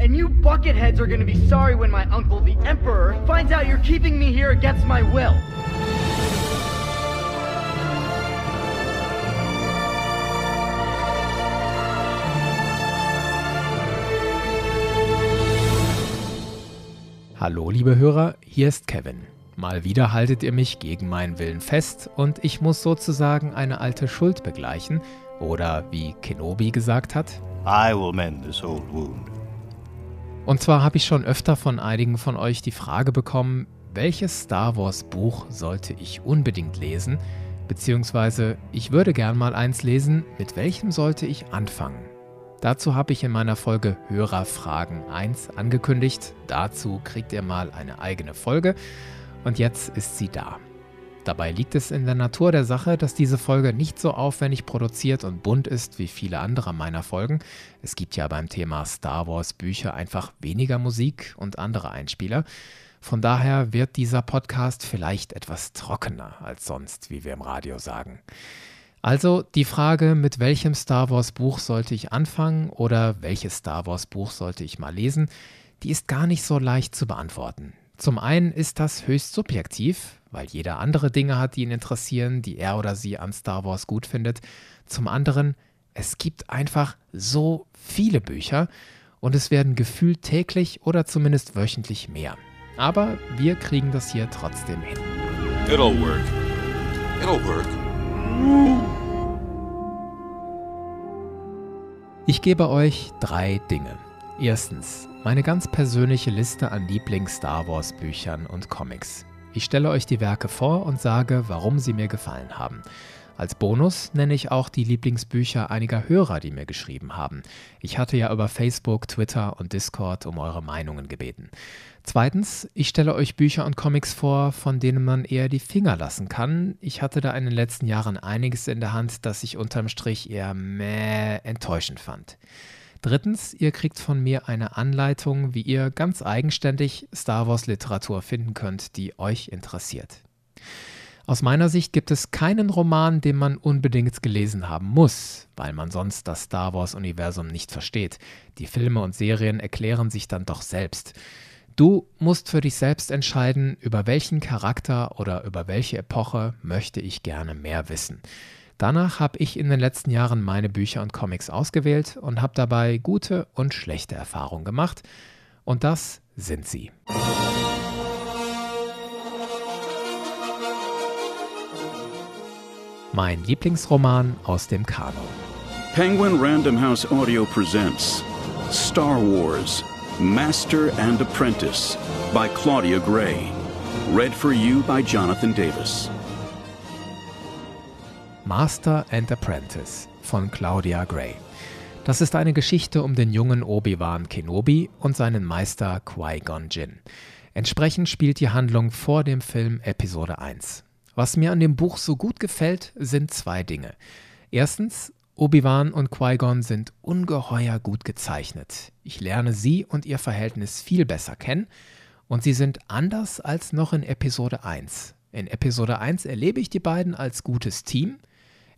And you bucketheads are gonna be sorry when my uncle, the Emperor, finds out you're keeping me here against my will. Hallo liebe Hörer, hier ist Kevin. Mal wieder haltet ihr mich gegen meinen Willen fest und ich muss sozusagen eine alte Schuld begleichen. Oder wie Kenobi gesagt hat, I will mend this old wound. Und zwar habe ich schon öfter von einigen von euch die Frage bekommen, welches Star Wars Buch sollte ich unbedingt lesen? Beziehungsweise ich würde gern mal eins lesen, mit welchem sollte ich anfangen? Dazu habe ich in meiner Folge Hörerfragen 1 angekündigt. Dazu kriegt ihr mal eine eigene Folge. Und jetzt ist sie da. Dabei liegt es in der Natur der Sache, dass diese Folge nicht so aufwendig produziert und bunt ist wie viele andere meiner Folgen. Es gibt ja beim Thema Star Wars Bücher einfach weniger Musik und andere Einspieler. Von daher wird dieser Podcast vielleicht etwas trockener als sonst, wie wir im Radio sagen. Also die Frage, mit welchem Star Wars Buch sollte ich anfangen oder welches Star Wars Buch sollte ich mal lesen, die ist gar nicht so leicht zu beantworten. Zum einen ist das höchst subjektiv, weil jeder andere Dinge hat, die ihn interessieren, die er oder sie an Star Wars gut findet. Zum anderen, es gibt einfach so viele Bücher und es werden gefühlt täglich oder zumindest wöchentlich mehr. Aber wir kriegen das hier trotzdem hin. It'll work. It'll work. Ich gebe euch drei Dinge. Erstens, meine ganz persönliche Liste an Lieblings-Star Wars-Büchern und Comics. Ich stelle euch die Werke vor und sage, warum sie mir gefallen haben. Als Bonus nenne ich auch die Lieblingsbücher einiger Hörer, die mir geschrieben haben. Ich hatte ja über Facebook, Twitter und Discord um eure Meinungen gebeten. Zweitens, ich stelle euch Bücher und Comics vor, von denen man eher die Finger lassen kann. Ich hatte da in den letzten Jahren einiges in der Hand, das ich unterm Strich eher mäh enttäuschend fand. Drittens, ihr kriegt von mir eine Anleitung, wie ihr ganz eigenständig Star Wars Literatur finden könnt, die euch interessiert. Aus meiner Sicht gibt es keinen Roman, den man unbedingt gelesen haben muss, weil man sonst das Star Wars-Universum nicht versteht. Die Filme und Serien erklären sich dann doch selbst. Du musst für dich selbst entscheiden, über welchen Charakter oder über welche Epoche möchte ich gerne mehr wissen. Danach habe ich in den letzten Jahren meine Bücher und Comics ausgewählt und habe dabei gute und schlechte Erfahrungen gemacht. Und das sind sie. Mein Lieblingsroman aus dem Kanon. Penguin Random House Audio presents Star Wars Master and Apprentice by Claudia Gray. Read for you by Jonathan Davis. Master and Apprentice von Claudia Gray. Das ist eine Geschichte um den jungen Obi-Wan Kenobi und seinen Meister Qui-Gon Jinn. Entsprechend spielt die Handlung vor dem Film Episode 1. Was mir an dem Buch so gut gefällt, sind zwei Dinge. Erstens, Obi-Wan und Qui-Gon sind ungeheuer gut gezeichnet. Ich lerne sie und ihr Verhältnis viel besser kennen und sie sind anders als noch in Episode 1. In Episode 1 erlebe ich die beiden als gutes Team.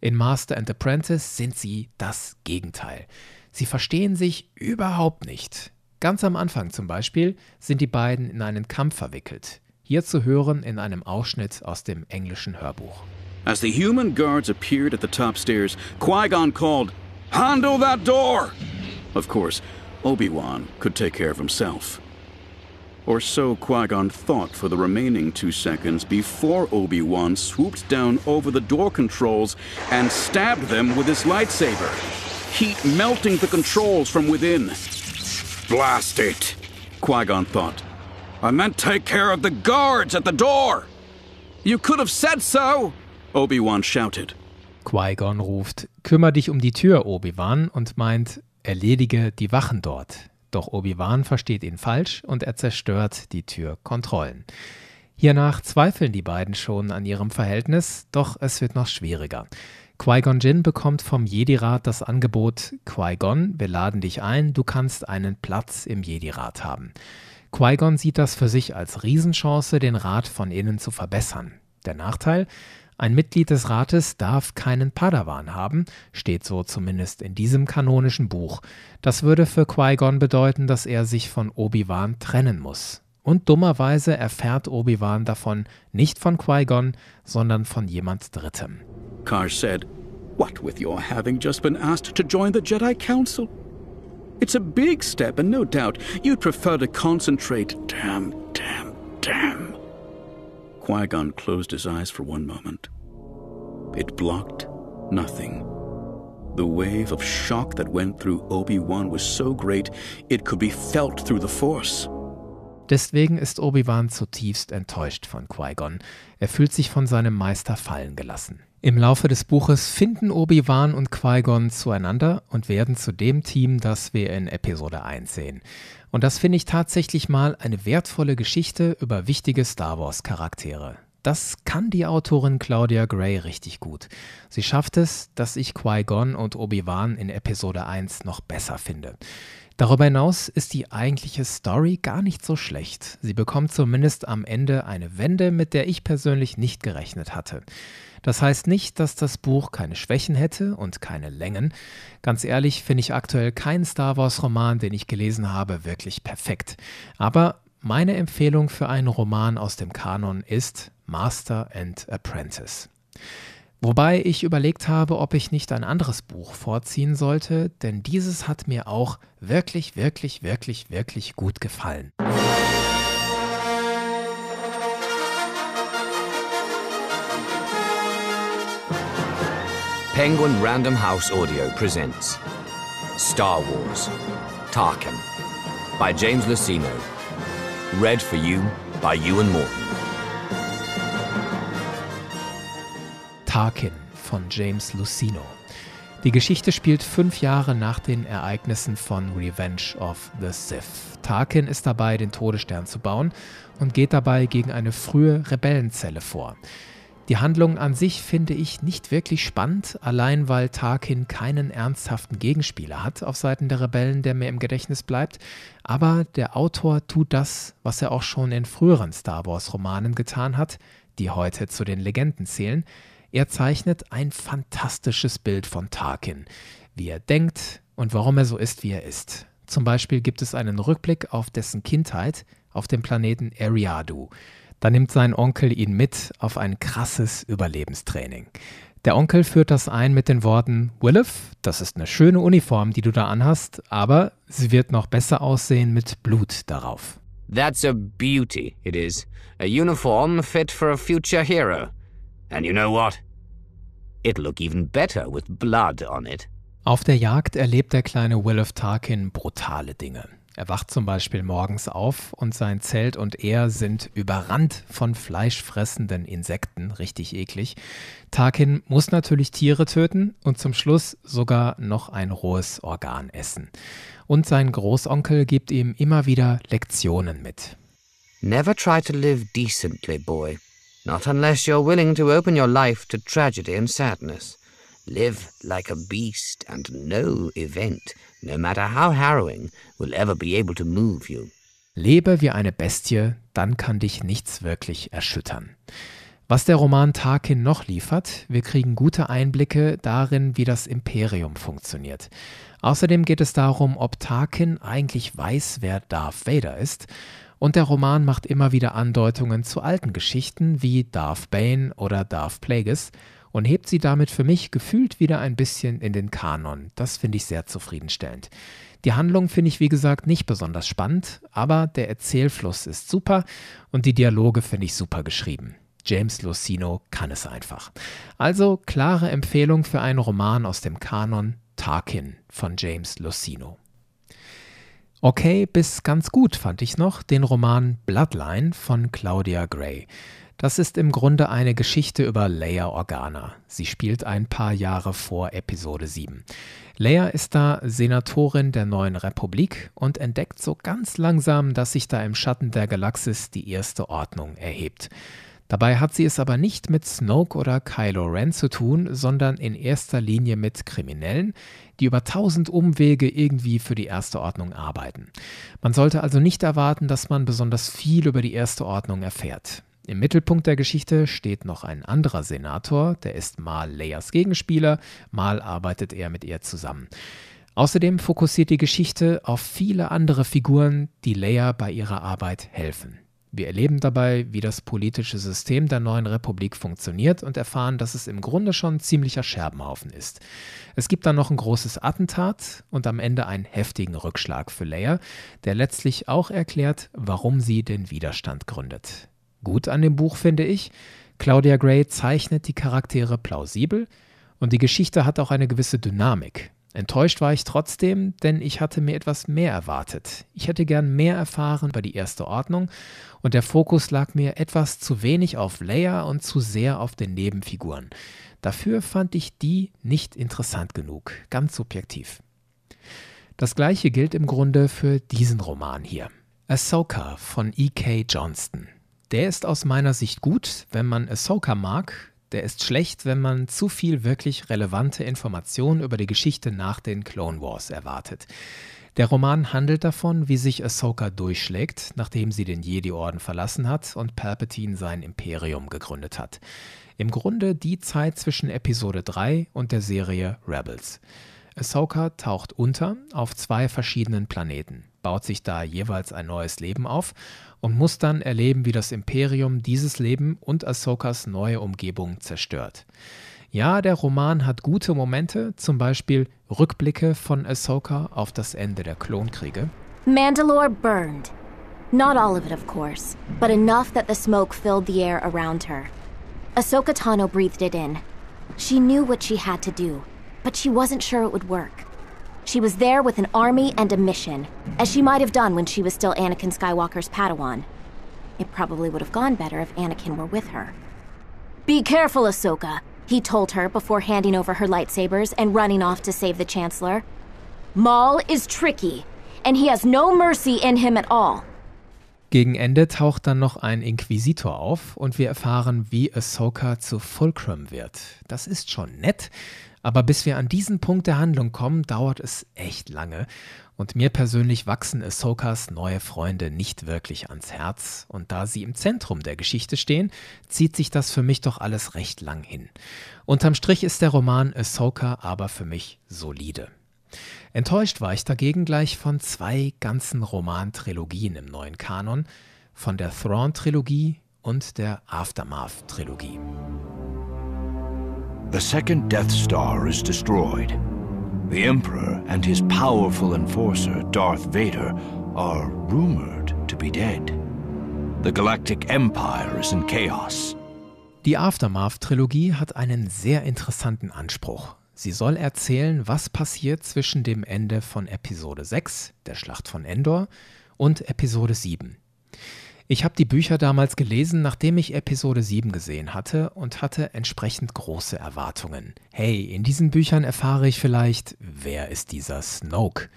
In Master and Apprentice sind sie das Gegenteil. Sie verstehen sich überhaupt nicht. Ganz am Anfang zum Beispiel sind die beiden in einen Kampf verwickelt. Hier zu hören in einem Ausschnitt aus dem englischen Hörbuch. As the human guards appeared at the top stairs, Qui Gon called, Handle that door! Of course, Obi Wan could take care of himself. Or so Qui Gon thought for the remaining two seconds before Obi Wan swooped down over the door controls and stabbed them with his lightsaber, heat melting the controls from within. Blast it, Qui Gon thought. I meant take care of the guards at the door. You could have said so, Obi-Wan shouted. Qui-Gon ruft: Kümmer dich um die Tür, Obi-Wan, und meint: Erledige die Wachen dort. Doch Obi-Wan versteht ihn falsch und er zerstört die Türkontrollen. Hiernach zweifeln die beiden schon an ihrem Verhältnis, doch es wird noch schwieriger. Qui-Gon Jinn bekommt vom Jedi-Rat das Angebot: Qui-Gon, wir laden dich ein, du kannst einen Platz im Jedi-Rat haben. Qui-Gon sieht das für sich als Riesenchance, den Rat von innen zu verbessern. Der Nachteil? Ein Mitglied des Rates darf keinen Padawan haben, steht so zumindest in diesem kanonischen Buch. Das würde für Qui-Gon bedeuten, dass er sich von Obi-Wan trennen muss. Und dummerweise erfährt Obi-Wan davon nicht von Qui-Gon, sondern von jemand Drittem. Carr said, What with your having just been asked to join the Jedi Council? It's a big step, and no doubt you'd prefer to concentrate. Damn, damn, damn. Qui Gon closed his eyes for one moment. It blocked nothing. The wave of shock that went through Obi Wan was so great it could be felt through the Force. Deswegen ist Obi-Wan zutiefst enttäuscht von Qui-Gon. Er fühlt sich von seinem Meister fallen gelassen. Im Laufe des Buches finden Obi-Wan und Qui-Gon zueinander und werden zu dem Team, das wir in Episode 1 sehen. Und das finde ich tatsächlich mal eine wertvolle Geschichte über wichtige Star Wars-Charaktere. Das kann die Autorin Claudia Gray richtig gut. Sie schafft es, dass ich Qui-Gon und Obi-Wan in Episode 1 noch besser finde. Darüber hinaus ist die eigentliche Story gar nicht so schlecht. Sie bekommt zumindest am Ende eine Wende, mit der ich persönlich nicht gerechnet hatte. Das heißt nicht, dass das Buch keine Schwächen hätte und keine Längen. Ganz ehrlich finde ich aktuell keinen Star Wars-Roman, den ich gelesen habe, wirklich perfekt. Aber meine Empfehlung für einen Roman aus dem Kanon ist Master and Apprentice. Wobei ich überlegt habe, ob ich nicht ein anderes Buch vorziehen sollte, denn dieses hat mir auch wirklich, wirklich, wirklich, wirklich gut gefallen. Penguin Random House Audio presents Star Wars Tarkin by James Lucino. Read for you by Ewan Morton. Tarkin von James Lucino. Die Geschichte spielt fünf Jahre nach den Ereignissen von Revenge of the Sith. Tarkin ist dabei, den Todesstern zu bauen und geht dabei gegen eine frühe Rebellenzelle vor. Die Handlung an sich finde ich nicht wirklich spannend, allein weil Tarkin keinen ernsthaften Gegenspieler hat auf Seiten der Rebellen, der mir im Gedächtnis bleibt. Aber der Autor tut das, was er auch schon in früheren Star Wars-Romanen getan hat, die heute zu den Legenden zählen. Er zeichnet ein fantastisches Bild von Tarkin, wie er denkt und warum er so ist, wie er ist. Zum Beispiel gibt es einen Rückblick auf dessen Kindheit auf dem Planeten Eriadu. Da nimmt sein Onkel ihn mit auf ein krasses Überlebenstraining. Der Onkel führt das ein mit den Worten: Willif, das ist eine schöne Uniform, die du da anhast, aber sie wird noch besser aussehen mit Blut darauf. That's a beauty, it is. A uniform fit for a future hero. And you know what? It'll look even better with blood on it. Auf der Jagd erlebt der kleine Willif Tarkin brutale Dinge. Er wacht zum Beispiel morgens auf und sein Zelt und er sind überrannt von fleischfressenden Insekten, richtig eklig. Tarkin muss natürlich Tiere töten und zum Schluss sogar noch ein rohes Organ essen. Und sein Großonkel gibt ihm immer wieder Lektionen mit. Never try to live decently, boy. Not unless you're willing to open your life to tragedy and sadness. Live like a beast, and no event, no matter how harrowing, will ever be able to move you. Lebe wie eine Bestie, dann kann dich nichts wirklich erschüttern. Was der Roman Tarkin noch liefert, wir kriegen gute Einblicke darin, wie das Imperium funktioniert. Außerdem geht es darum, ob Tarkin eigentlich weiß, wer Darth Vader ist und der Roman macht immer wieder Andeutungen zu alten Geschichten wie Darth Bane oder Darth Plagueis und hebt sie damit für mich gefühlt wieder ein bisschen in den Kanon. Das finde ich sehr zufriedenstellend. Die Handlung finde ich wie gesagt nicht besonders spannend, aber der Erzählfluss ist super und die Dialoge finde ich super geschrieben. James Lucino kann es einfach. Also klare Empfehlung für einen Roman aus dem Kanon Tarkin von James Lucino. Okay bis ganz gut fand ich noch den Roman Bloodline von Claudia Gray. Das ist im Grunde eine Geschichte über Leia Organa. Sie spielt ein paar Jahre vor Episode 7. Leia ist da Senatorin der neuen Republik und entdeckt so ganz langsam, dass sich da im Schatten der Galaxis die erste Ordnung erhebt. Dabei hat sie es aber nicht mit Snoke oder Kylo Ren zu tun, sondern in erster Linie mit Kriminellen, die über tausend Umwege irgendwie für die Erste Ordnung arbeiten. Man sollte also nicht erwarten, dass man besonders viel über die Erste Ordnung erfährt. Im Mittelpunkt der Geschichte steht noch ein anderer Senator, der ist mal Leias Gegenspieler, mal arbeitet er mit ihr zusammen. Außerdem fokussiert die Geschichte auf viele andere Figuren, die Leia bei ihrer Arbeit helfen. Wir erleben dabei, wie das politische System der neuen Republik funktioniert und erfahren, dass es im Grunde schon ein ziemlicher Scherbenhaufen ist. Es gibt dann noch ein großes Attentat und am Ende einen heftigen Rückschlag für Leia, der letztlich auch erklärt, warum sie den Widerstand gründet. Gut an dem Buch finde ich, Claudia Gray zeichnet die Charaktere plausibel und die Geschichte hat auch eine gewisse Dynamik. Enttäuscht war ich trotzdem, denn ich hatte mir etwas mehr erwartet. Ich hätte gern mehr erfahren über die erste Ordnung und der Fokus lag mir etwas zu wenig auf Leia und zu sehr auf den Nebenfiguren. Dafür fand ich die nicht interessant genug, ganz subjektiv. Das gleiche gilt im Grunde für diesen Roman hier. Ahsoka von E.K. Johnston. Der ist aus meiner Sicht gut, wenn man Ahsoka mag, der ist schlecht, wenn man zu viel wirklich relevante Informationen über die Geschichte nach den Clone Wars erwartet. Der Roman handelt davon, wie sich Ahsoka durchschlägt, nachdem sie den Jedi-Orden verlassen hat und Palpatine sein Imperium gegründet hat. Im Grunde die Zeit zwischen Episode 3 und der Serie Rebels. Ahsoka taucht unter auf zwei verschiedenen Planeten, baut sich da jeweils ein neues Leben auf und muss dann erleben, wie das Imperium dieses Leben und Ahsokas neue Umgebung zerstört. Ja, der Roman hat gute Momente, zum Beispiel Rückblicke von Ahsoka auf das Ende der Klonkriege. Mandalore burned. Not all of it, of course, but enough that the smoke filled the air around her. Ahsoka Tano breathed it in. She knew what she had to do but she wasn't sure it would work. She was there with an army and a mission, as she might have done when she was still Anakin Skywalker's Padawan. It probably would have gone better if Anakin were with her. Be careful, Ahsoka, he told her before handing over her lightsabers and running off to save the Chancellor. Maul is tricky, and he has no mercy in him at all. Gegen Ende taucht dann noch ein Inquisitor auf und wir erfahren, wie Ahsoka zu Fulcrum wird. Das ist schon nett, aber bis wir an diesen Punkt der Handlung kommen, dauert es echt lange. Und mir persönlich wachsen Ahsokas neue Freunde nicht wirklich ans Herz. Und da sie im Zentrum der Geschichte stehen, zieht sich das für mich doch alles recht lang hin. Unterm Strich ist der Roman Ahsoka aber für mich solide. Enttäuscht war ich dagegen gleich von zwei ganzen Romantrilogien im neuen Kanon, von der Thrawn-Trilogie und der Aftermath-Trilogie. The second Death Star is destroyed. The Emperor and his powerful enforcer, Darth Vader, are rumored to be dead. The Galactic Empire is in chaos. Die Aftermath-Trilogie hat einen sehr interessanten Anspruch. Sie soll erzählen, was passiert zwischen dem Ende von Episode 6, der Schlacht von Endor, und Episode 7, ich habe die Bücher damals gelesen, nachdem ich Episode 7 gesehen hatte und hatte entsprechend große Erwartungen. Hey, in diesen Büchern erfahre ich vielleicht, wer ist dieser Snoke?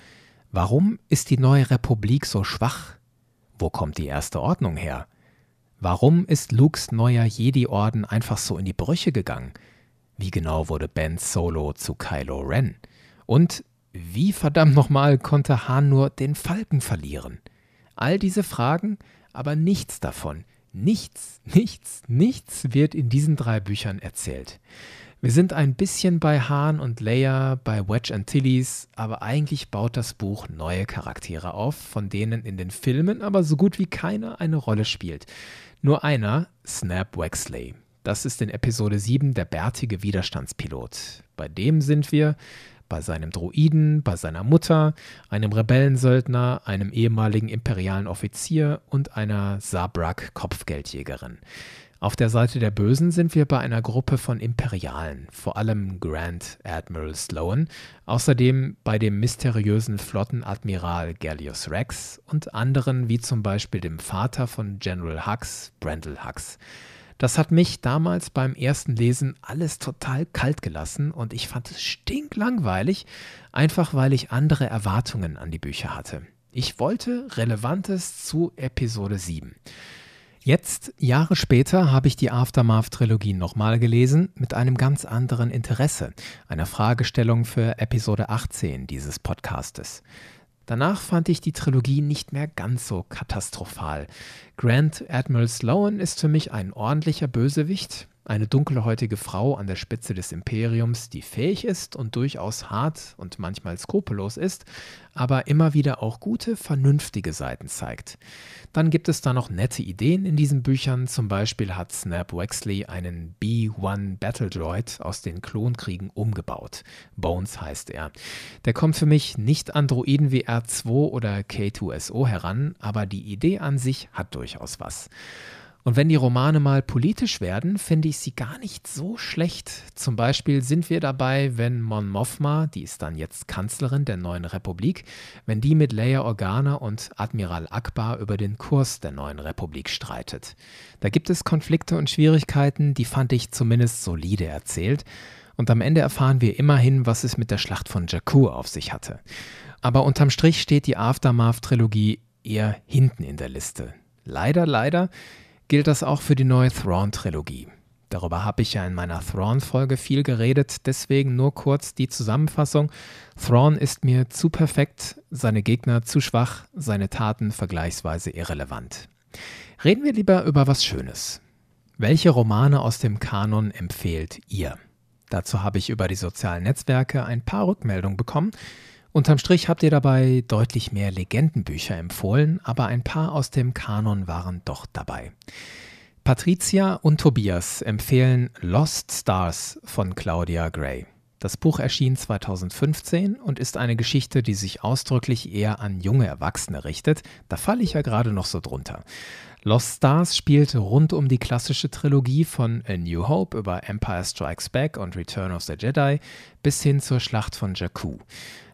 Warum ist die neue Republik so schwach? Wo kommt die erste Ordnung her? Warum ist Lukes neuer Jedi-Orden einfach so in die Brüche gegangen? Wie genau wurde Ben Solo zu Kylo Ren? Und wie verdammt nochmal konnte Han nur den Falken verlieren? All diese Fragen aber nichts davon, nichts, nichts, nichts wird in diesen drei Büchern erzählt. Wir sind ein bisschen bei Han und Leia, bei Wedge Antilles, aber eigentlich baut das Buch neue Charaktere auf, von denen in den Filmen aber so gut wie keiner eine Rolle spielt. Nur einer, Snap Wexley. Das ist in Episode 7 der bärtige Widerstandspilot. Bei dem sind wir, bei seinem Druiden, bei seiner Mutter, einem Rebellensöldner, einem ehemaligen imperialen Offizier und einer Sabrak-Kopfgeldjägerin. Auf der Seite der Bösen sind wir bei einer Gruppe von Imperialen, vor allem Grand Admiral Sloan, außerdem bei dem mysteriösen Flottenadmiral Gallius Rex und anderen wie zum Beispiel dem Vater von General Hux, Brendel Hux. Das hat mich damals beim ersten Lesen alles total kalt gelassen und ich fand es stinklangweilig, einfach weil ich andere Erwartungen an die Bücher hatte. Ich wollte Relevantes zu Episode 7. Jetzt, Jahre später, habe ich die Aftermath-Trilogie nochmal gelesen mit einem ganz anderen Interesse, einer Fragestellung für Episode 18 dieses Podcastes. Danach fand ich die Trilogie nicht mehr ganz so katastrophal. Grand Admiral Sloan ist für mich ein ordentlicher Bösewicht, eine dunkelhäutige Frau an der Spitze des Imperiums, die fähig ist und durchaus hart und manchmal skrupellos ist, aber immer wieder auch gute, vernünftige Seiten zeigt. Dann gibt es da noch nette Ideen in diesen Büchern. Zum Beispiel hat Snap Wexley einen B-1 Battle Droid aus den Klonkriegen umgebaut. Bones heißt er. Der kommt für mich nicht an Droiden wie R2 oder K2SO heran, aber die Idee an sich hat durchaus was. Und wenn die Romane mal politisch werden, finde ich sie gar nicht so schlecht. Zum Beispiel sind wir dabei, wenn Mon Mothma, die ist dann jetzt Kanzlerin der neuen Republik, wenn die mit Leia Organa und Admiral Akbar über den Kurs der neuen Republik streitet. Da gibt es Konflikte und Schwierigkeiten, die fand ich zumindest solide erzählt. Und am Ende erfahren wir immerhin, was es mit der Schlacht von Jakku auf sich hatte. Aber unterm Strich steht die Aftermath-Trilogie eher hinten in der Liste. Leider, leider gilt das auch für die neue Thrawn-Trilogie. Darüber habe ich ja in meiner Thrawn-Folge viel geredet, deswegen nur kurz die Zusammenfassung. Thrawn ist mir zu perfekt, seine Gegner zu schwach, seine Taten vergleichsweise irrelevant. Reden wir lieber über was Schönes. Welche Romane aus dem Kanon empfehlt ihr? Dazu habe ich über die sozialen Netzwerke ein paar Rückmeldungen bekommen. Unterm Strich habt ihr dabei deutlich mehr Legendenbücher empfohlen, aber ein paar aus dem Kanon waren doch dabei. Patricia und Tobias empfehlen Lost Stars von Claudia Gray. Das Buch erschien 2015 und ist eine Geschichte, die sich ausdrücklich eher an junge Erwachsene richtet. Da falle ich ja gerade noch so drunter. Lost Stars spielt rund um die klassische Trilogie von A New Hope über Empire Strikes Back und Return of the Jedi bis hin zur Schlacht von Jakku.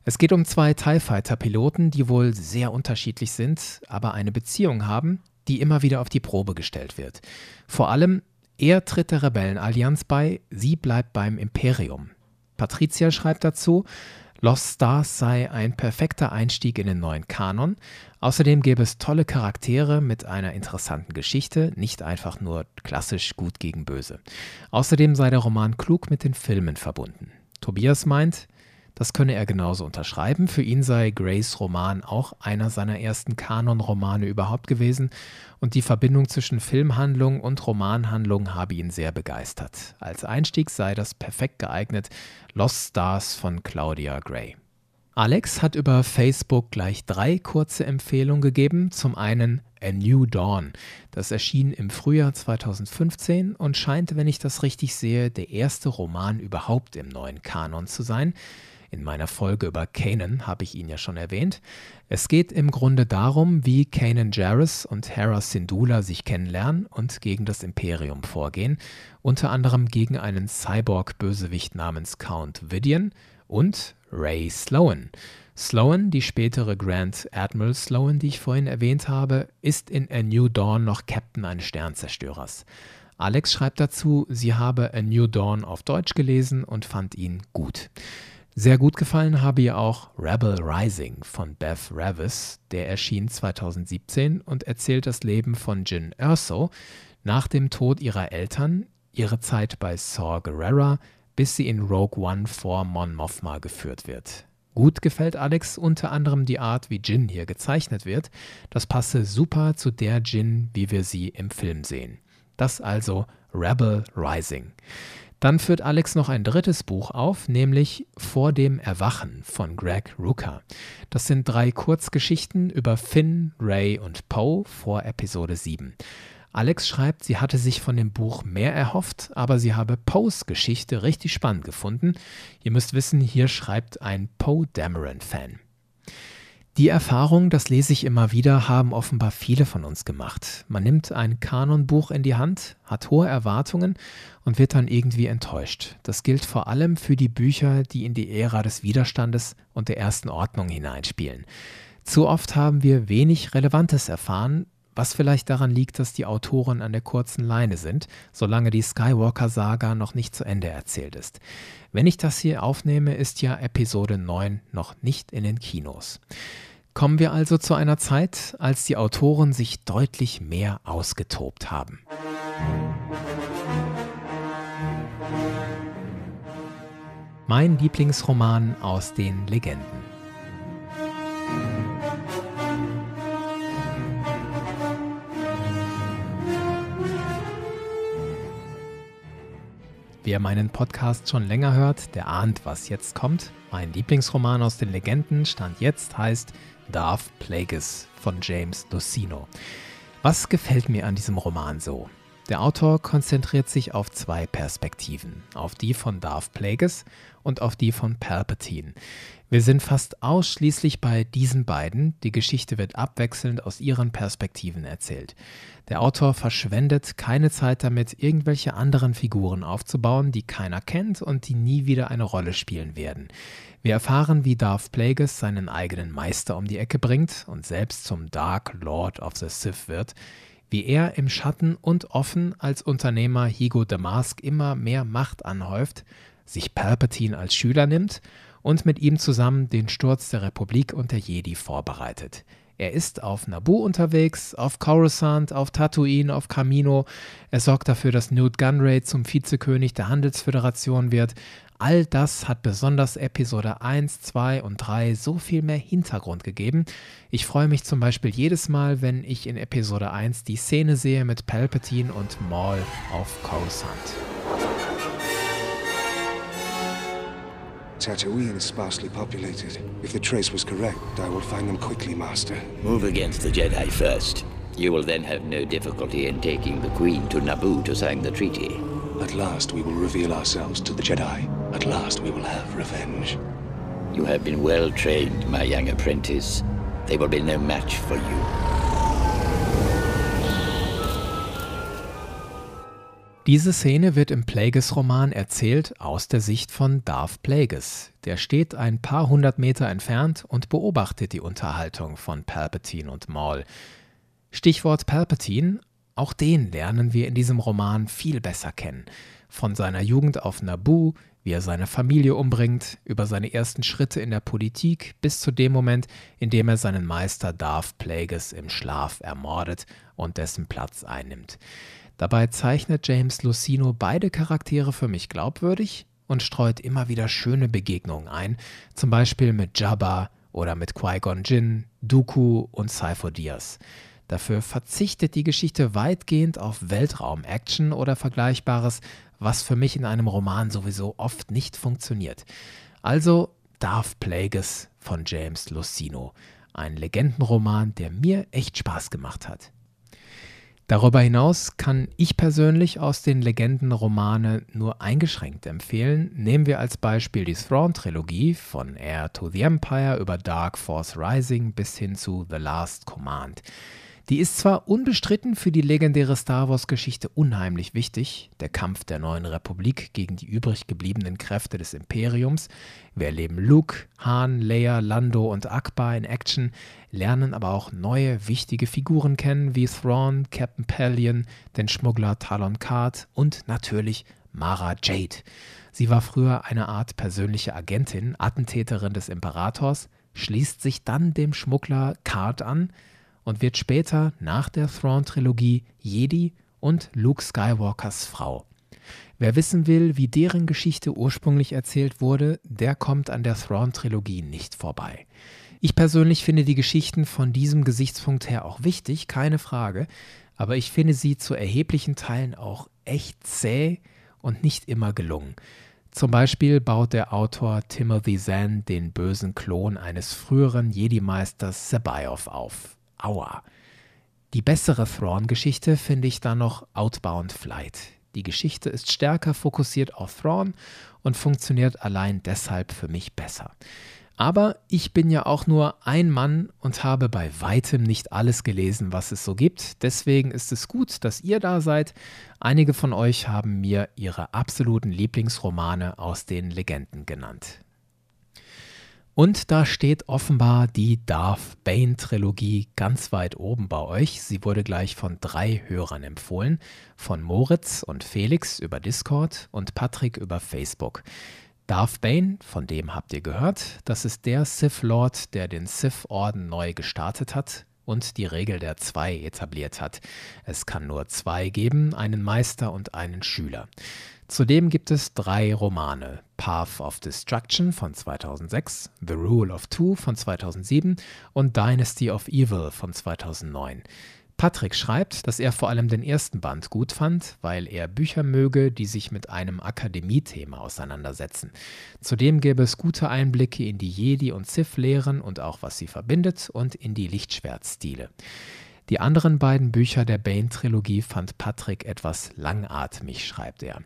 Es geht um zwei TIE Fighter-Piloten, die wohl sehr unterschiedlich sind, aber eine Beziehung haben, die immer wieder auf die Probe gestellt wird. Vor allem, er tritt der Rebellenallianz bei, sie bleibt beim Imperium. Patricia schreibt dazu, Lost Stars sei ein perfekter Einstieg in den neuen Kanon. Außerdem gäbe es tolle Charaktere mit einer interessanten Geschichte, nicht einfach nur klassisch gut gegen böse. Außerdem sei der Roman klug mit den Filmen verbunden. Tobias meint, das könne er genauso unterschreiben. Für ihn sei Grays Roman auch einer seiner ersten Kanonromane überhaupt gewesen und die Verbindung zwischen Filmhandlung und Romanhandlung habe ihn sehr begeistert. Als Einstieg sei das perfekt geeignet Lost Stars von Claudia Gray. Alex hat über Facebook gleich drei kurze Empfehlungen gegeben. Zum einen A New Dawn. Das erschien im Frühjahr 2015 und scheint, wenn ich das richtig sehe, der erste Roman überhaupt im neuen Kanon zu sein. In meiner Folge über Kanan habe ich ihn ja schon erwähnt. Es geht im Grunde darum, wie Kanan Jarrus und Hera Syndulla sich kennenlernen und gegen das Imperium vorgehen, unter anderem gegen einen Cyborg-Bösewicht namens Count Vidian und Ray Sloan. Sloan, die spätere Grand Admiral Sloan, die ich vorhin erwähnt habe, ist in A New Dawn noch Captain eines Sternzerstörers. Alex schreibt dazu, sie habe A New Dawn auf Deutsch gelesen und fand ihn gut. Sehr gut gefallen habe ihr auch Rebel Rising von Beth Ravis. Der erschien 2017 und erzählt das Leben von Jin Erso nach dem Tod ihrer Eltern, ihre Zeit bei Saw Gerrera, bis sie in Rogue One vor Mon Mothma geführt wird. Gut gefällt Alex unter anderem die Art, wie Jin hier gezeichnet wird. Das passe super zu der Jin, wie wir sie im Film sehen. Das also Rebel Rising. Dann führt Alex noch ein drittes Buch auf, nämlich Vor dem Erwachen von Greg Rucka. Das sind drei Kurzgeschichten über Finn, Ray und Poe vor Episode 7. Alex schreibt, sie hatte sich von dem Buch mehr erhofft, aber sie habe Poes Geschichte richtig spannend gefunden. Ihr müsst wissen, hier schreibt ein Poe Dameron-Fan. Die Erfahrung, das lese ich immer wieder, haben offenbar viele von uns gemacht. Man nimmt ein Kanonbuch in die Hand, hat hohe Erwartungen und wird dann irgendwie enttäuscht. Das gilt vor allem für die Bücher, die in die Ära des Widerstandes und der ersten Ordnung hineinspielen. Zu oft haben wir wenig Relevantes erfahren, was vielleicht daran liegt, dass die Autoren an der kurzen Leine sind, solange die Skywalker-Saga noch nicht zu Ende erzählt ist. Wenn ich das hier aufnehme, ist ja Episode 9 noch nicht in den Kinos. Kommen wir also zu einer Zeit, als die Autoren sich deutlich mehr ausgetobt haben. mein Lieblingsroman aus den Legenden. Wer meinen Podcast schon länger hört, der ahnt, was jetzt kommt. Mein Lieblingsroman aus den Legenden stand jetzt heißt Darth Plagueis von James Lucino. Was gefällt mir an diesem Roman so? Der Autor konzentriert sich auf zwei Perspektiven, auf die von Darth Plagueis und auf die von Palpatine. Wir sind fast ausschließlich bei diesen beiden, die Geschichte wird abwechselnd aus ihren Perspektiven erzählt. Der Autor verschwendet keine Zeit damit, irgendwelche anderen Figuren aufzubauen, die keiner kennt und die nie wieder eine Rolle spielen werden. Wir erfahren, wie Darth Plagueis seinen eigenen Meister um die Ecke bringt und selbst zum Dark Lord of the Sith wird, wie er im Schatten und offen als Unternehmer Higo Damask immer mehr Macht anhäuft, sich Palpatine als Schüler nimmt und mit ihm zusammen den Sturz der Republik und der Jedi vorbereitet. Er ist auf Naboo unterwegs, auf Coruscant, auf Tatooine, auf Kamino. Er sorgt dafür, dass Newt Gunray zum Vizekönig der Handelsföderation wird. All das hat besonders Episode 1, 2 und 3 so viel mehr Hintergrund gegeben. Ich freue mich zum Beispiel jedes Mal, wenn ich in Episode 1 die Szene sehe mit Palpatine und Maul auf Coruscant. Tatooine is sparsely populated. If the trace was correct, I will find them quickly, Master. Move against the Jedi first. You will then have no difficulty in taking the Queen to Naboo to sign the treaty. At last we will reveal ourselves to the Jedi. At last we will have revenge. You have been well trained, my young apprentice. They will be no match for you. Diese Szene wird im Plagueis-Roman erzählt aus der Sicht von Darth Plagueis. Der steht ein paar hundert Meter entfernt und beobachtet die Unterhaltung von Palpatine und Maul. Stichwort Palpatine, auch den lernen wir in diesem Roman viel besser kennen. Von seiner Jugend auf Naboo, wie er seine Familie umbringt, über seine ersten Schritte in der Politik bis zu dem Moment, in dem er seinen Meister Darth Plagueis im Schlaf ermordet und dessen Platz einnimmt. Dabei zeichnet James Lucino beide Charaktere für mich glaubwürdig und streut immer wieder schöne Begegnungen ein, zum Beispiel mit Jabba oder mit Qui-Gon Jinn, Dooku und Cypher Diaz. Dafür verzichtet die Geschichte weitgehend auf Weltraum-Action oder Vergleichbares, was für mich in einem Roman sowieso oft nicht funktioniert. Also Darth Plagueis von James Lucino. Ein Legendenroman, der mir echt Spaß gemacht hat. Darüber hinaus kann ich persönlich aus den Legendenromane nur eingeschränkt empfehlen. Nehmen wir als Beispiel die Thrawn-Trilogie von Heir to the Empire über Dark Force Rising bis hin zu The Last Command. Die ist zwar unbestritten für die legendäre Star Wars-Geschichte unheimlich wichtig, der Kampf der neuen Republik gegen die übrig gebliebenen Kräfte des Imperiums. Wir erleben Luke, Han, Leia, Lando und Akbar in Action, lernen aber auch neue wichtige Figuren kennen wie Thrawn, Captain Pelion, den Schmuggler Talon Card und natürlich Mara Jade. Sie war früher eine Art persönliche Agentin, Attentäterin des Imperators, schließt sich dann dem Schmuggler Card an, und wird später nach der Thrawn-Trilogie Jedi und Luke Skywalkers Frau. Wer wissen will, wie deren Geschichte ursprünglich erzählt wurde, der kommt an der Thrawn-Trilogie nicht vorbei. Ich persönlich finde die Geschichten von diesem Gesichtspunkt her auch wichtig, keine Frage, aber ich finde sie zu erheblichen Teilen auch echt zäh und nicht immer gelungen. Zum Beispiel baut der Autor Timothy Zahn den bösen Klon eines früheren Jedi-Meisters Sabayoff auf. Aua. Die bessere Thrawn-Geschichte finde ich dann noch Outbound Flight. Die Geschichte ist stärker fokussiert auf Thrawn und funktioniert allein deshalb für mich besser. Aber ich bin ja auch nur ein Mann und habe bei weitem nicht alles gelesen, was es so gibt. Deswegen ist es gut, dass ihr da seid. Einige von euch haben mir ihre absoluten Lieblingsromane aus den Legenden genannt. Und da steht offenbar die Darth Bane-Trilogie ganz weit oben bei euch. Sie wurde gleich von drei Hörern empfohlen. Von Moritz und Felix über Discord und Patrick über Facebook. Darth Bane, von dem habt ihr gehört, das ist der Sith Lord, der den Sith-Orden neu gestartet hat und die Regel der Zwei etabliert hat. Es kann nur zwei geben, einen Meister und einen Schüler. Zudem gibt es drei Romane. Path of Destruction von 2006, The Rule of Two von 2007 und Dynasty of Evil von 2009. Patrick schreibt, dass er vor allem den ersten Band gut fand, weil er Bücher möge, die sich mit einem Akademiethema auseinandersetzen. Zudem gäbe es gute Einblicke in die Jedi- und Sith-Lehren und auch was sie verbindet und in die Lichtschwertstile. Die anderen beiden Bücher der Bane-Trilogie fand Patrick etwas langatmig, schreibt er.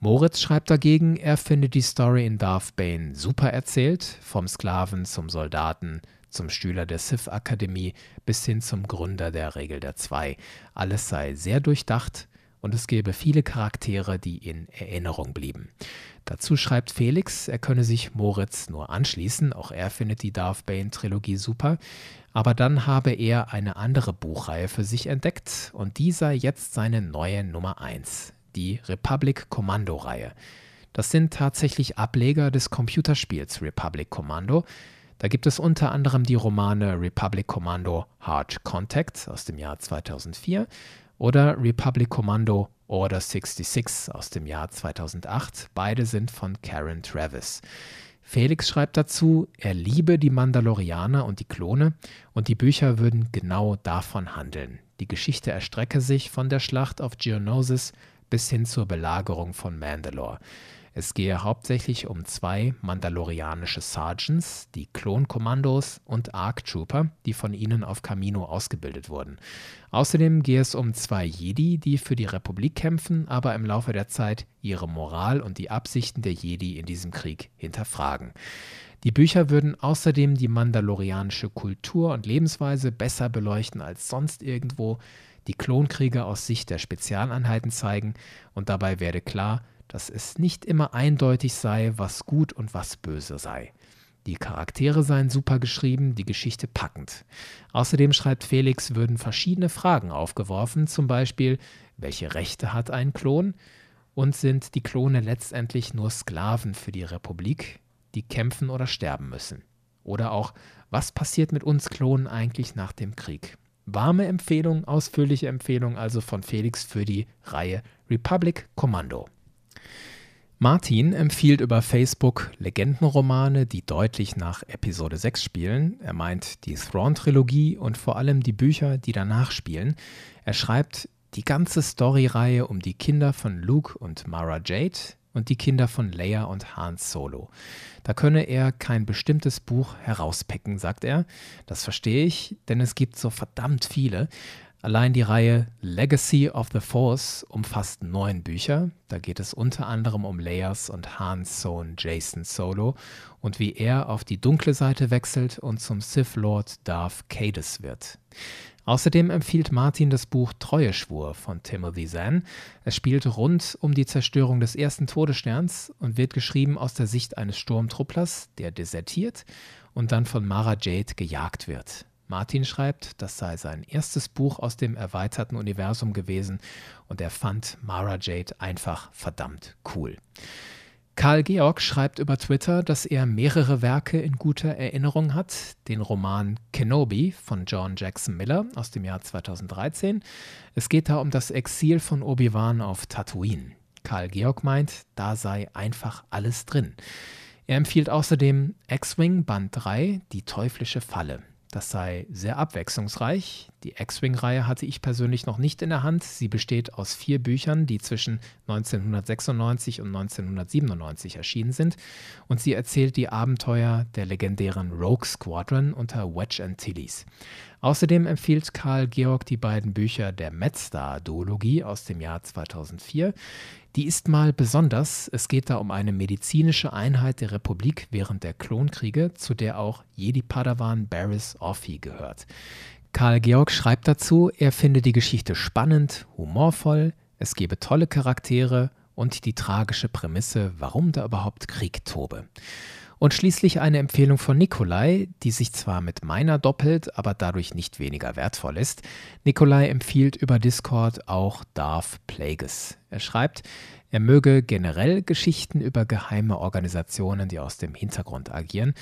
Moritz schreibt dagegen, er findet die Story in Darth Bane super erzählt, vom Sklaven zum Soldaten, zum Schüler der Sith-Akademie bis hin zum Gründer der Regel der Zwei. Alles sei sehr durchdacht und es gäbe viele Charaktere, die in Erinnerung blieben. Dazu schreibt Felix, er könne sich Moritz nur anschließen, auch er findet die Darth Bane-Trilogie super, aber dann habe er eine andere Buchreihe für sich entdeckt und die sei jetzt seine neue Nummer 1 die Republic Commando-Reihe. Das sind tatsächlich Ableger des Computerspiels Republic Commando. Da gibt es unter anderem die Romane Republic Commando Hard Contact aus dem Jahr 2004 oder Republic Commando Order 66 aus dem Jahr 2008. Beide sind von Karen Travis. Felix schreibt dazu, er liebe die Mandalorianer und die Klone und die Bücher würden genau davon handeln. Die Geschichte erstrecke sich von der Schlacht auf Geonosis bis hin zur Belagerung von Mandalore. Es gehe hauptsächlich um zwei mandalorianische Sergeants, die Klonkommandos und Arc Trooper, die von ihnen auf Kamino ausgebildet wurden. Außerdem gehe es um zwei Jedi, die für die Republik kämpfen, aber im Laufe der Zeit ihre Moral und die Absichten der Jedi in diesem Krieg hinterfragen. Die Bücher würden außerdem die mandalorianische Kultur und Lebensweise besser beleuchten als sonst irgendwo, die Klonkriege aus Sicht der Spezialeinheiten zeigen und dabei werde klar, dass es nicht immer eindeutig sei, was gut und was böse sei. Die Charaktere seien super geschrieben, die Geschichte packend. Außerdem schreibt Felix, würden verschiedene Fragen aufgeworfen, zum Beispiel, welche Rechte hat ein Klon? Und sind die Klone letztendlich nur Sklaven für die Republik, die kämpfen oder sterben müssen? Oder auch, was passiert mit uns Klonen eigentlich nach dem Krieg? Warme Empfehlung, ausführliche Empfehlung also von Felix für die Reihe Republic Commando. Martin empfiehlt über Facebook Legendenromane, die deutlich nach Episode 6 spielen. Er meint die Thrawn-Trilogie und vor allem die Bücher, die danach spielen. Er schreibt die ganze Storyreihe um die Kinder von Luke und Mara Jade, und die Kinder von Leia und Han Solo. Da könne er kein bestimmtes Buch herauspicken, sagt er. Das verstehe ich, denn es gibt so verdammt viele. Allein die Reihe Legacy of the Force umfasst neun Bücher. Da geht es unter anderem um Leias und Hans Sohn Jason Solo und wie er auf die dunkle Seite wechselt und zum Sith Lord Darth Caedus wird. Außerdem empfiehlt Martin das Buch Treueschwur von Timothy Zahn. Es spielt rund um die Zerstörung des ersten Todessterns und wird geschrieben aus der Sicht eines Sturmtrupplers, der desertiert und dann von Mara Jade gejagt wird. Martin schreibt, das sei sein erstes Buch aus dem erweiterten Universum gewesen und er fand Mara Jade einfach verdammt cool. Karl Georg schreibt über Twitter, dass er mehrere Werke in guter Erinnerung hat. Den Roman Kenobi von John Jackson Miller aus dem Jahr 2013. Es geht da um das Exil von Obi-Wan auf Tatooine. Karl Georg meint, da sei einfach alles drin. Er empfiehlt außerdem X-Wing Band 3, Die teuflische Falle. Das sei sehr abwechslungsreich. Die X-Wing-Reihe hatte ich persönlich noch nicht in der Hand. Sie besteht aus vier Büchern, die zwischen 1996 und 1997 erschienen sind. Und sie erzählt die Abenteuer der legendären Rogue Squadron unter Wedge Antilles. Außerdem empfiehlt Karl Georg die beiden Bücher der Medstar-Duologie aus dem Jahr 2004. Die ist mal besonders. Es geht da um eine medizinische Einheit der Republik während der Klonkriege, zu der auch Jedi-Padawan Barris Orphy gehört. Karl Georg schreibt dazu, er finde die Geschichte spannend, humorvoll, es gebe tolle Charaktere und die tragische Prämisse, warum da überhaupt Krieg tobe. Und schließlich eine Empfehlung von Nikolai, die sich zwar mit meiner doppelt, aber dadurch nicht weniger wertvoll ist. Nikolai empfiehlt über Discord auch Darth Plagueis. Er schreibt, er möge generell Geschichten über geheime Organisationen, die aus dem Hintergrund agieren.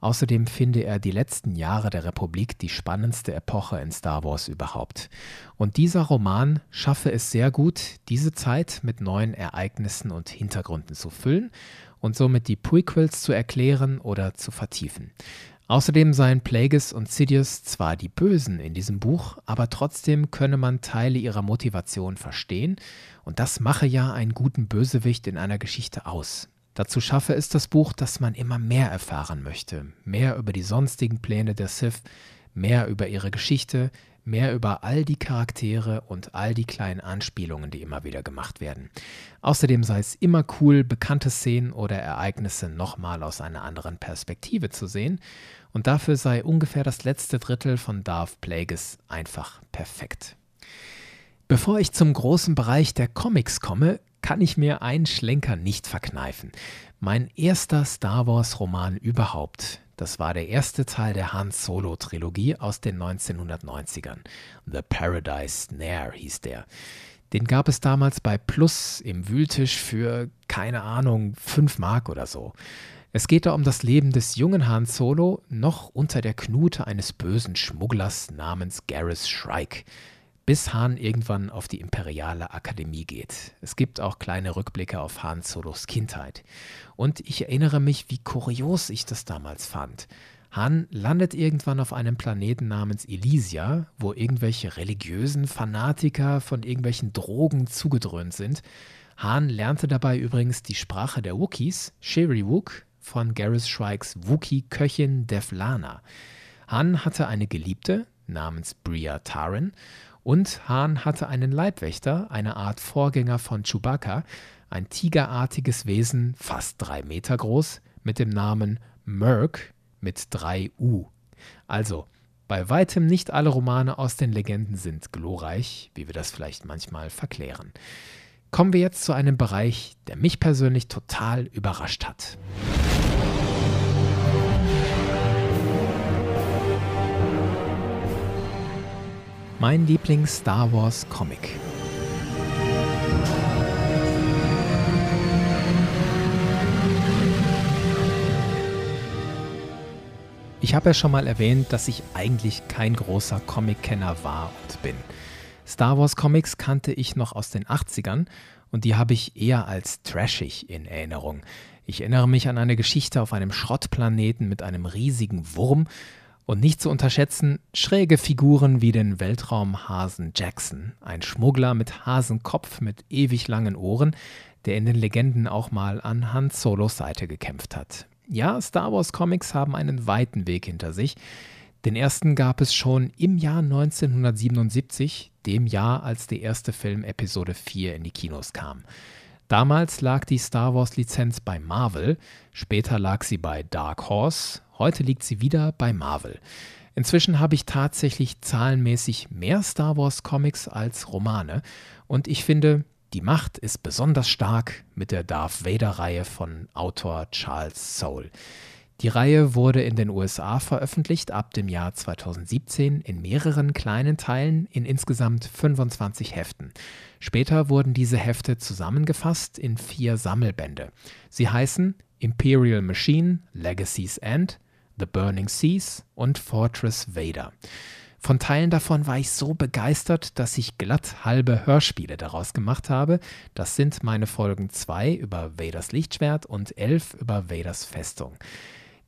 Außerdem finde er die letzten Jahre der Republik die spannendste Epoche in Star Wars überhaupt. Und dieser Roman schaffe es sehr gut, diese Zeit mit neuen Ereignissen und Hintergründen zu füllen und somit die Prequels zu erklären oder zu vertiefen. Außerdem seien Plagueis und Sidious zwar die Bösen in diesem Buch, aber trotzdem könne man Teile ihrer Motivation verstehen und das mache ja einen guten Bösewicht in einer Geschichte aus. Dazu schaffe es das Buch, dass man immer mehr erfahren möchte, mehr über die sonstigen Pläne der Sith, mehr über ihre Geschichte, mehr über all die Charaktere und all die kleinen Anspielungen, die immer wieder gemacht werden. Außerdem sei es immer cool, bekannte Szenen oder Ereignisse nochmal aus einer anderen Perspektive zu sehen und dafür sei ungefähr das letzte Drittel von Darth Plagueis einfach perfekt. Bevor ich zum großen Bereich der Comics komme, kann ich mir einen Schlenker nicht verkneifen. Mein erster Star Wars-Roman überhaupt. Das war der erste Teil der Han Solo-Trilogie aus den 1990ern. The Paradise Snare hieß der. Den gab es damals bei Plus im Wühltisch für, keine Ahnung, 5 Mark oder so. Es geht da um das Leben des jungen Han Solo, noch unter der Knute eines bösen Schmugglers namens Garrus Shrike, bis Han irgendwann auf die Imperiale Akademie geht. Es gibt auch kleine Rückblicke auf Han Solos Kindheit. Und ich erinnere mich, wie kurios ich das damals fand. Han landet irgendwann auf einem Planeten namens Elysia, wo irgendwelche religiösen Fanatiker von irgendwelchen Drogen zugedröhnt sind. Han lernte dabei übrigens die Sprache der Wookiees, Sheriwook, von Garrus Shrikes Wookie-Köchin Devlana. Han hatte eine Geliebte namens Bria Taran und Han hatte einen Leibwächter, eine Art Vorgänger von Chewbacca, ein tigerartiges Wesen, fast drei Meter groß, mit dem Namen Merc mit drei U. Also, bei weitem nicht alle Romane aus den Legenden sind glorreich, wie wir das vielleicht manchmal verklären. Kommen wir jetzt zu einem Bereich, der mich persönlich total überrascht hat. Mein Lieblings-Star Wars-Comic. Ich habe ja schon mal erwähnt, dass ich eigentlich kein großer Comic-Kenner war und bin. Star Wars Comics kannte ich noch aus den 80ern und die habe ich eher als trashig in Erinnerung. Ich erinnere mich an eine Geschichte auf einem Schrottplaneten mit einem riesigen Wurm und nicht zu unterschätzen schräge Figuren wie den Weltraumhasen Jackson, ein Schmuggler mit Hasenkopf mit ewig langen Ohren, der in den Legenden auch mal an Han Solos Seite gekämpft hat. Ja, Star Wars Comics haben einen weiten Weg hinter sich. Den ersten gab es schon im Jahr 1977, dem Jahr, als der erste Film Episode 4 in die Kinos kam. Damals lag die Star Wars-Lizenz bei Marvel, später lag sie bei Dark Horse, heute liegt sie wieder bei Marvel. Inzwischen habe ich tatsächlich zahlenmäßig mehr Star Wars Comics als Romane und ich finde, die Macht ist besonders stark mit der Darth Vader-Reihe von Autor Charles Soule. Die Reihe wurde in den USA veröffentlicht ab dem Jahr 2017 in mehreren kleinen Teilen in insgesamt 25 Heften. Später wurden diese Hefte zusammengefasst in vier Sammelbände. Sie heißen Imperial Machine, Legacy's End, The Burning Seas und Fortress Vader. Von Teilen davon war ich so begeistert, dass ich glatt halbe Hörspiele daraus gemacht habe. Das sind meine Folgen 2 über Vaders Lichtschwert und 11 über Vaders Festung.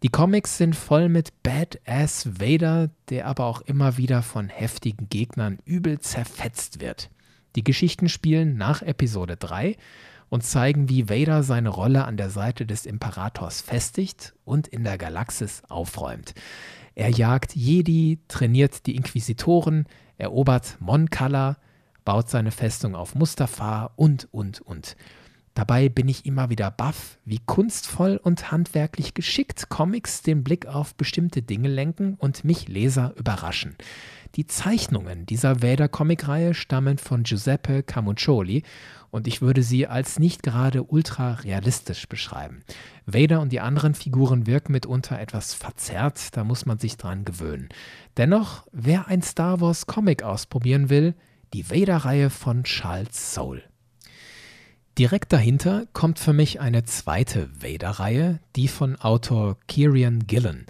Die Comics sind voll mit Badass Vader, der aber auch immer wieder von heftigen Gegnern übel zerfetzt wird. Die Geschichten spielen nach Episode 3 und zeigen, wie Vader seine Rolle an der Seite des Imperators festigt und in der Galaxis aufräumt. Er jagt Jedi, trainiert die Inquisitoren, erobert Mon Cala, baut seine Festung auf Mustafa und, und, und. Dabei bin ich immer wieder baff, wie kunstvoll und handwerklich geschickt Comics den Blick auf bestimmte Dinge lenken und mich Leser überraschen. Die Zeichnungen dieser Vader-Comic-Reihe stammen von Giuseppe Camunccioli und ich würde sie als nicht gerade ultra realistisch beschreiben. Vader und die anderen Figuren wirken mitunter etwas verzerrt, da muss man sich dran gewöhnen. Dennoch, wer ein Star Wars Comic ausprobieren will, die Vader-Reihe von Charles Soule. Direkt dahinter kommt für mich eine zweite Vader-Reihe, die von Autor Kieran Gillen.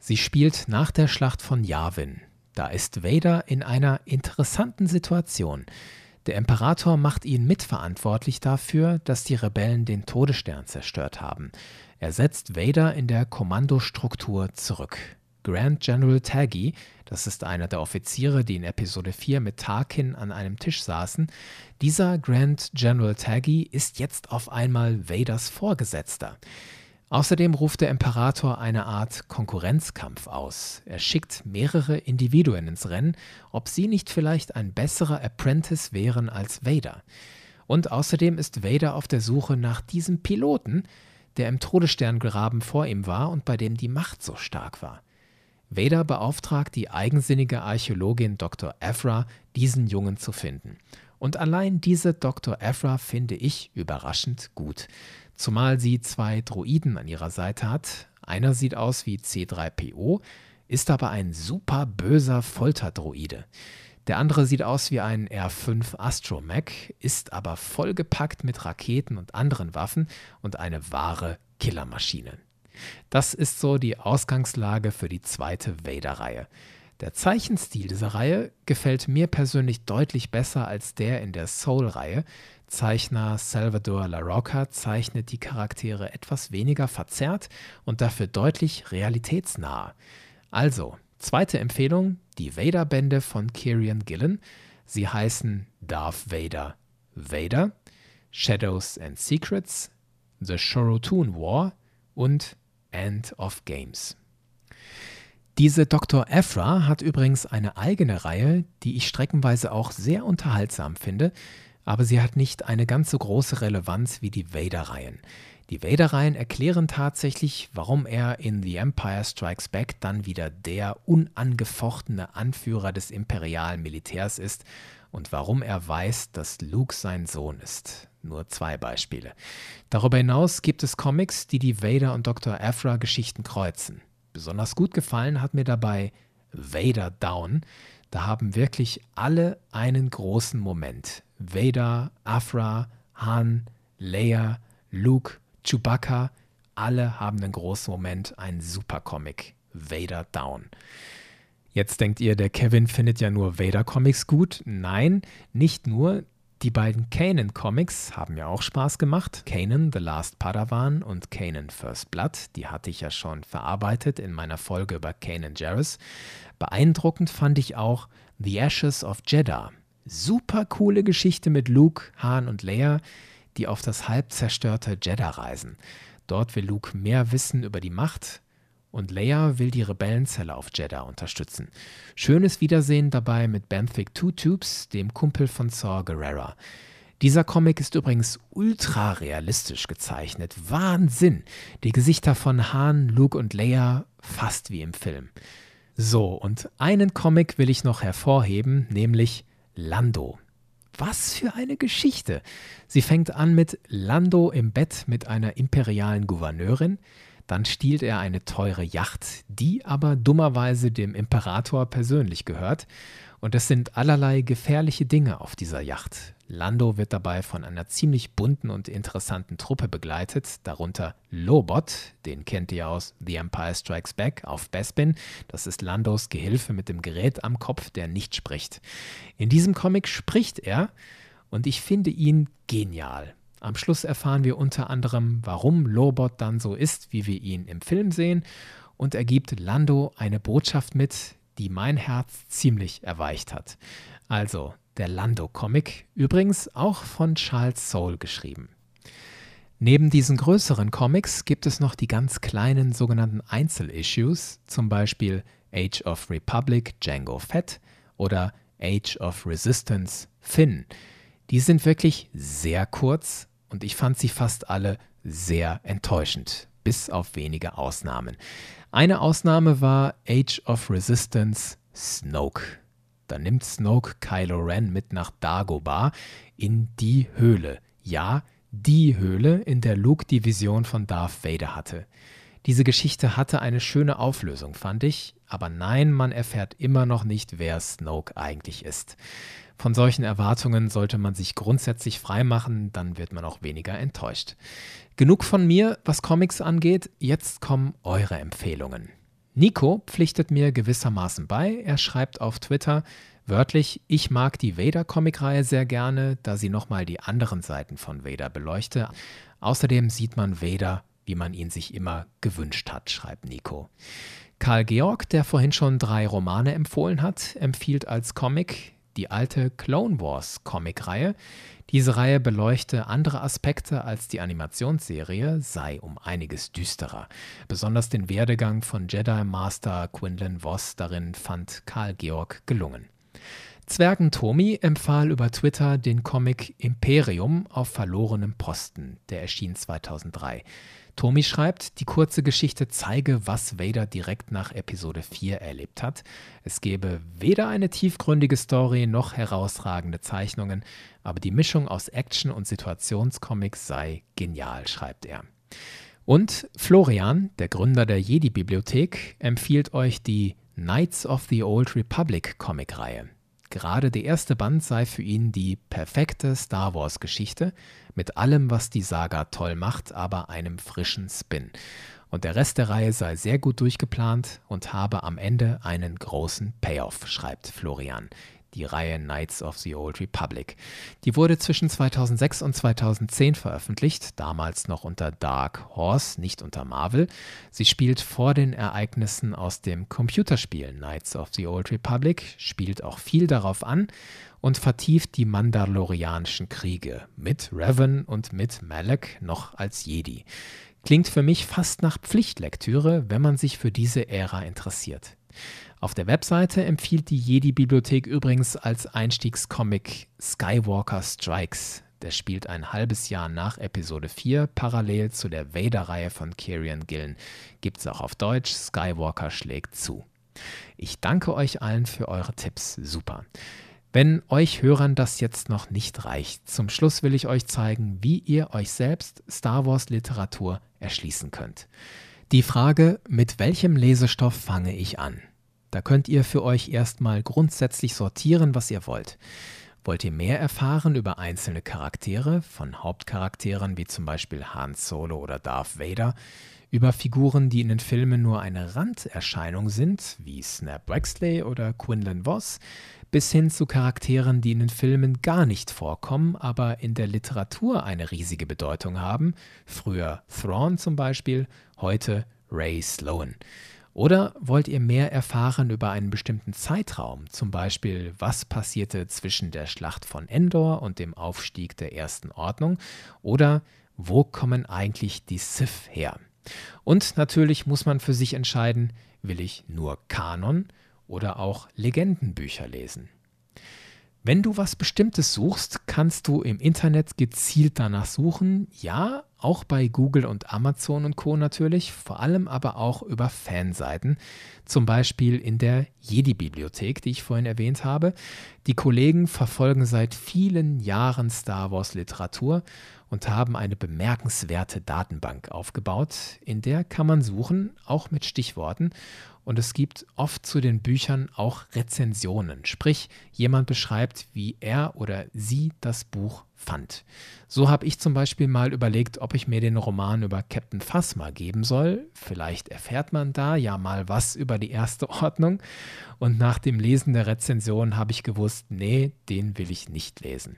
Sie spielt nach der Schlacht von Yavin. Da ist Vader in einer interessanten Situation. Der Imperator macht ihn mitverantwortlich dafür, dass die Rebellen den Todesstern zerstört haben. Er setzt Vader in der Kommandostruktur zurück. Grand General Taggy, das ist einer der Offiziere, die in Episode 4 mit Tarkin an einem Tisch saßen, dieser Grand General Taggy ist jetzt auf einmal Vaders Vorgesetzter. Außerdem ruft der Imperator eine Art Konkurrenzkampf aus. Er schickt mehrere Individuen ins Rennen, ob sie nicht vielleicht ein besserer Apprentice wären als Vader. Und außerdem ist Vader auf der Suche nach diesem Piloten, der im Todessterngraben vor ihm war und bei dem die Macht so stark war. Vader beauftragt die eigensinnige Archäologin Dr. Evra, diesen Jungen zu finden. Und allein diese Dr. Evra finde ich überraschend gut zumal sie zwei Droiden an ihrer Seite hat. Einer sieht aus wie C3PO, ist aber ein super böser Folterdroide. Der andere sieht aus wie ein R5 Astromech, ist aber vollgepackt mit Raketen und anderen Waffen und eine wahre Killermaschine. Das ist so die Ausgangslage für die zweite Vader-Reihe. Der Zeichenstil dieser Reihe gefällt mir persönlich deutlich besser als der in der Soul-Reihe, Zeichner Salvador La Rocca zeichnet die Charaktere etwas weniger verzerrt und dafür deutlich realitätsnah. Also, zweite Empfehlung, die Vader-Bände von Kieran Gillen. Sie heißen Darth Vader Vader, Shadows and Secrets, The Shorotun War und End of Games. Diese Dr. Ephra hat übrigens eine eigene Reihe, die ich streckenweise auch sehr unterhaltsam finde aber sie hat nicht eine ganz so große Relevanz wie die Vader-Reihen. Die Vader-Reihen erklären tatsächlich, warum er in The Empire Strikes Back dann wieder der unangefochtene Anführer des imperialen Militärs ist und warum er weiß, dass Luke sein Sohn ist. Nur zwei Beispiele. Darüber hinaus gibt es Comics, die die Vader und Dr. Aphra Geschichten kreuzen. Besonders gut gefallen hat mir dabei Vader Down. Da haben wirklich alle einen großen Moment. Vader, Afra, Han, Leia, Luke, Chewbacca, alle haben einen großen Moment, ein super Comic. Vader Down. Jetzt denkt ihr, der Kevin findet ja nur Vader-Comics gut. Nein, nicht nur. Die beiden Kanan-Comics haben ja auch Spaß gemacht. Kanan, The Last Padawan und Kanan First Blood, die hatte ich ja schon verarbeitet in meiner Folge über Kanan Jarrus. Beeindruckend fand ich auch The Ashes of Jeddah. Super coole Geschichte mit Luke, Han und Leia, die auf das halb zerstörte Jeddah reisen. Dort will Luke mehr wissen über die Macht und Leia will die Rebellenzelle auf Jeddah unterstützen. Schönes Wiedersehen dabei mit Benthic Two Tubes, dem Kumpel von Saw Gerrera. Dieser Comic ist übrigens ultra realistisch gezeichnet. Wahnsinn! Die Gesichter von Han, Luke und Leia fast wie im Film. So, und einen Comic will ich noch hervorheben, nämlich Lando. Was für eine Geschichte! Sie fängt an mit Lando im Bett mit einer imperialen Gouverneurin, dann stiehlt er eine teure Yacht, die aber dummerweise dem Imperator persönlich gehört, und es sind allerlei gefährliche Dinge auf dieser Yacht. Lando wird dabei von einer ziemlich bunten und interessanten Truppe begleitet, darunter Lobot, den kennt ihr aus The Empire Strikes Back auf Bespin. Das ist Landos Gehilfe mit dem Gerät am Kopf, der nicht spricht. In diesem Comic spricht er und ich finde ihn genial. Am Schluss erfahren wir unter anderem, warum Lobot dann so ist, wie wir ihn im Film sehen, und er gibt Lando eine Botschaft mit, die mein Herz ziemlich erweicht hat. Also, der Lando-Comic, übrigens auch von Charles Soule geschrieben. Neben diesen größeren Comics gibt es noch die ganz kleinen sogenannten Einzelissues, zum Beispiel Age of Republic Django Fett oder Age of Resistance Finn. Die sind wirklich sehr kurz und ich fand sie fast alle sehr enttäuschend, bis auf wenige Ausnahmen. Eine Ausnahme war Age of Resistance Snoke. Da nimmt Snoke Kylo Ren mit nach Dagobah in die Höhle. Ja, die Höhle, in der Luke die Vision von Darth Vader hatte. Diese Geschichte hatte eine schöne Auflösung, fand ich, aber nein, man erfährt immer noch nicht, wer Snoke eigentlich ist. Von solchen Erwartungen sollte man sich grundsätzlich freimachen, dann wird man auch weniger enttäuscht. Genug von mir, was Comics angeht, jetzt kommen eure Empfehlungen. Nico pflichtet mir gewissermaßen bei. Er schreibt auf Twitter wörtlich, ich mag die Vader-Comic-Reihe sehr gerne, da sie nochmal die anderen Seiten von Vader beleuchte. Außerdem sieht man Vader, wie man ihn sich immer gewünscht hat, schreibt Nico. Karl Georg, der vorhin schon drei Romane empfohlen hat, empfiehlt als Comic die alte Clone Wars Comicreihe. Diese Reihe beleuchte andere Aspekte als die Animationsserie, sei um einiges düsterer. Besonders den Werdegang von Jedi Master Quinlan Voss darin fand Karl Georg gelungen. Zwergen Tomi empfahl über Twitter den Comic Imperium auf verlorenem Posten, der erschien 2003. Tomi schreibt, die kurze Geschichte zeige, was Vader direkt nach Episode 4 erlebt hat. Es gebe weder eine tiefgründige Story noch herausragende Zeichnungen, aber die Mischung aus Action und Situationscomic sei genial, schreibt er. Und Florian, der Gründer der Jedi-Bibliothek, empfiehlt euch die Knights of the Old Republic Comicreihe. Gerade der erste Band sei für ihn die perfekte Star Wars-Geschichte, mit allem, was die Saga toll macht, aber einem frischen Spin. Und der Rest der Reihe sei sehr gut durchgeplant und habe am Ende einen großen Payoff, schreibt Florian die Reihe Knights of the Old Republic. Die wurde zwischen 2006 und 2010 veröffentlicht, damals noch unter Dark Horse, nicht unter Marvel. Sie spielt vor den Ereignissen aus dem Computerspiel Knights of the Old Republic, spielt auch viel darauf an und vertieft die Mandalorianischen Kriege mit Revan und mit Malek noch als Jedi. Klingt für mich fast nach Pflichtlektüre, wenn man sich für diese Ära interessiert. Auf der Webseite empfiehlt die Jedi-Bibliothek übrigens als Einstiegscomic Skywalker Strikes. Der spielt ein halbes Jahr nach Episode 4, parallel zu der Vader-Reihe von Kieran Gillen. Gibt's auch auf Deutsch, Skywalker schlägt zu. Ich danke euch allen für eure Tipps, super. Wenn euch Hörern das jetzt noch nicht reicht, zum Schluss will ich euch zeigen, wie ihr euch selbst Star Wars Literatur erschließen könnt. Die Frage, mit welchem Lesestoff fange ich an? Da könnt ihr für euch erstmal grundsätzlich sortieren, was ihr wollt. Wollt ihr mehr erfahren über einzelne Charaktere, von Hauptcharakteren wie zum Beispiel Han Solo oder Darth Vader, über Figuren, die in den Filmen nur eine Randerscheinung sind, wie Snap Wexley oder Quinlan Voss, bis hin zu Charakteren, die in den Filmen gar nicht vorkommen, aber in der Literatur eine riesige Bedeutung haben, früher Thrawn zum Beispiel, heute Ray Sloan. Oder wollt ihr mehr erfahren über einen bestimmten Zeitraum, zum Beispiel was passierte zwischen der Schlacht von Endor und dem Aufstieg der Ersten Ordnung? Oder wo kommen eigentlich die Sith her? Und natürlich muss man für sich entscheiden, will ich nur Kanon oder auch Legendenbücher lesen. Wenn du was Bestimmtes suchst, kannst du im Internet gezielt danach suchen. Ja, auch bei Google und Amazon und Co. natürlich, vor allem aber auch über Fanseiten, zum Beispiel in der Jedi-Bibliothek, die ich vorhin erwähnt habe. Die Kollegen verfolgen seit vielen Jahren Star Wars-Literatur und haben eine bemerkenswerte Datenbank aufgebaut, in der kann man suchen, auch mit Stichworten. Und es gibt oft zu den Büchern auch Rezensionen, sprich jemand beschreibt, wie er oder sie das Buch fand. So habe ich zum Beispiel mal überlegt, ob ich mir den Roman über Captain Phasma geben soll. Vielleicht erfährt man da ja mal was über die erste Ordnung. Und nach dem Lesen der Rezension habe ich gewusst, nee, den will ich nicht lesen.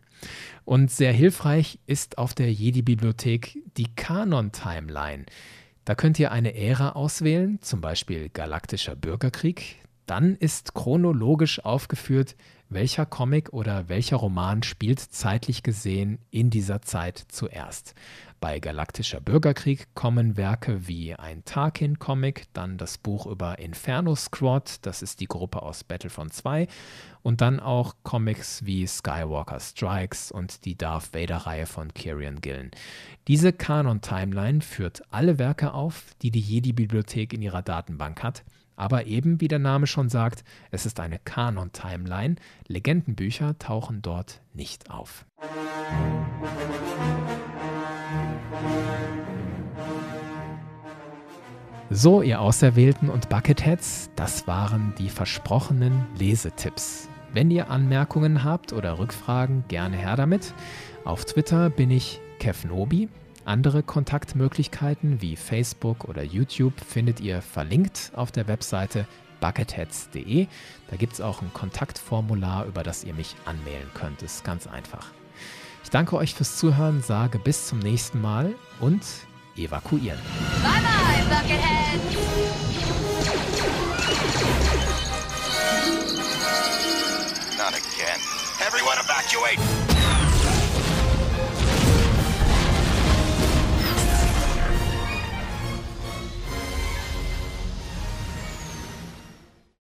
Und sehr hilfreich ist auf der Jedi-Bibliothek die Kanon-Timeline. Da könnt ihr eine Ära auswählen, zum Beispiel Galaktischer Bürgerkrieg. Dann ist chronologisch aufgeführt, welcher Comic oder welcher Roman spielt zeitlich gesehen in dieser Zeit zuerst. Bei Galaktischer Bürgerkrieg kommen Werke wie ein Tarkin-Comic, dann das Buch über Inferno Squad, das ist die Gruppe aus Battlefront 2, und dann auch Comics wie Skywalker Strikes und die Darth Vader-Reihe von Kieran Gillen. Diese Kanon-Timeline führt alle Werke auf, die die Jedi-Bibliothek in ihrer Datenbank hat. Aber eben, wie der Name schon sagt, es ist eine Kanon-Timeline. Legendenbücher tauchen dort nicht auf. So, ihr Auserwählten und Bucketheads, das waren die versprochenen Lesetipps. Wenn ihr Anmerkungen habt oder Rückfragen, gerne her damit. Auf Twitter bin ich Kevnobi. Andere Kontaktmöglichkeiten wie Facebook oder YouTube findet ihr verlinkt auf der Webseite bucketheads.de. Da gibt es auch ein Kontaktformular, über das ihr mich anmelden könnt. Ist ganz einfach. Ich danke euch fürs Zuhören, sage bis zum nächsten Mal und evakuieren. Bye bye, Bucketheads! Not again. Everyone evacuate!